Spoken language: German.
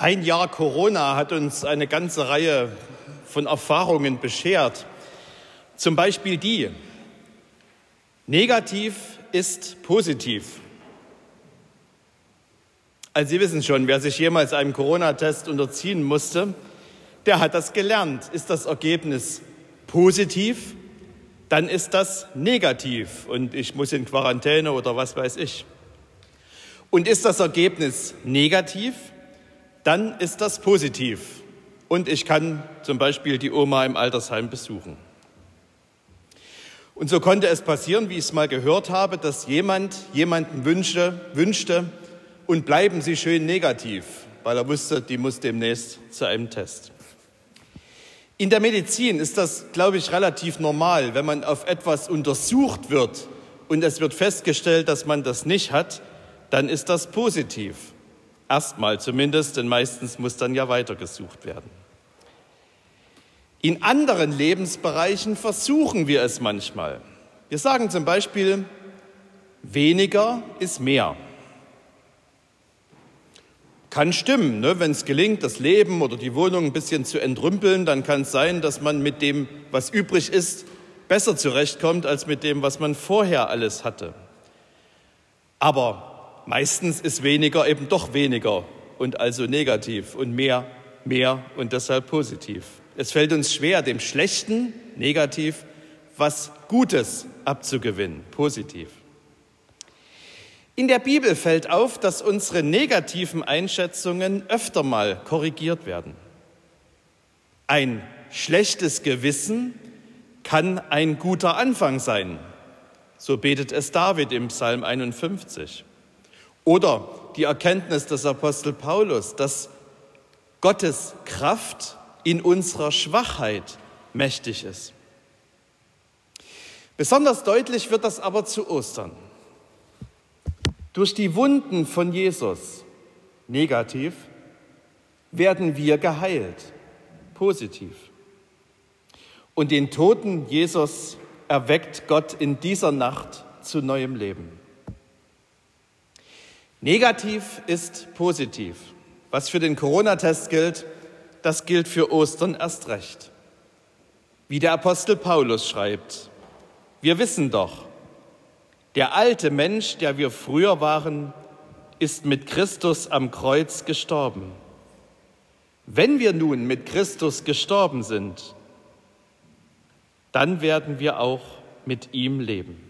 Ein Jahr Corona hat uns eine ganze Reihe von Erfahrungen beschert. Zum Beispiel die, negativ ist positiv. Also Sie wissen schon, wer sich jemals einem Corona-Test unterziehen musste, der hat das gelernt. Ist das Ergebnis positiv, dann ist das negativ und ich muss in Quarantäne oder was weiß ich. Und ist das Ergebnis negativ, dann ist das positiv. Und ich kann zum Beispiel die Oma im Altersheim besuchen. Und so konnte es passieren, wie ich es mal gehört habe, dass jemand jemanden wünschte, wünschte und bleiben Sie schön negativ, weil er wusste, die muss demnächst zu einem Test. In der Medizin ist das, glaube ich, relativ normal, wenn man auf etwas untersucht wird und es wird festgestellt, dass man das nicht hat, dann ist das positiv. Erstmal zumindest, denn meistens muss dann ja weitergesucht werden. In anderen Lebensbereichen versuchen wir es manchmal. Wir sagen zum Beispiel, weniger ist mehr. Kann stimmen, ne? wenn es gelingt, das Leben oder die Wohnung ein bisschen zu entrümpeln, dann kann es sein, dass man mit dem, was übrig ist, besser zurechtkommt als mit dem, was man vorher alles hatte. Aber Meistens ist weniger eben doch weniger und also negativ und mehr, mehr und deshalb positiv. Es fällt uns schwer, dem Schlechten, negativ, was Gutes abzugewinnen, positiv. In der Bibel fällt auf, dass unsere negativen Einschätzungen öfter mal korrigiert werden. Ein schlechtes Gewissen kann ein guter Anfang sein. So betet es David im Psalm 51. Oder die Erkenntnis des Apostel Paulus, dass Gottes Kraft in unserer Schwachheit mächtig ist. Besonders deutlich wird das aber zu Ostern. Durch die Wunden von Jesus, negativ, werden wir geheilt, positiv. Und den toten Jesus erweckt Gott in dieser Nacht zu neuem Leben. Negativ ist positiv. Was für den Corona-Test gilt, das gilt für Ostern erst recht. Wie der Apostel Paulus schreibt, wir wissen doch, der alte Mensch, der wir früher waren, ist mit Christus am Kreuz gestorben. Wenn wir nun mit Christus gestorben sind, dann werden wir auch mit ihm leben.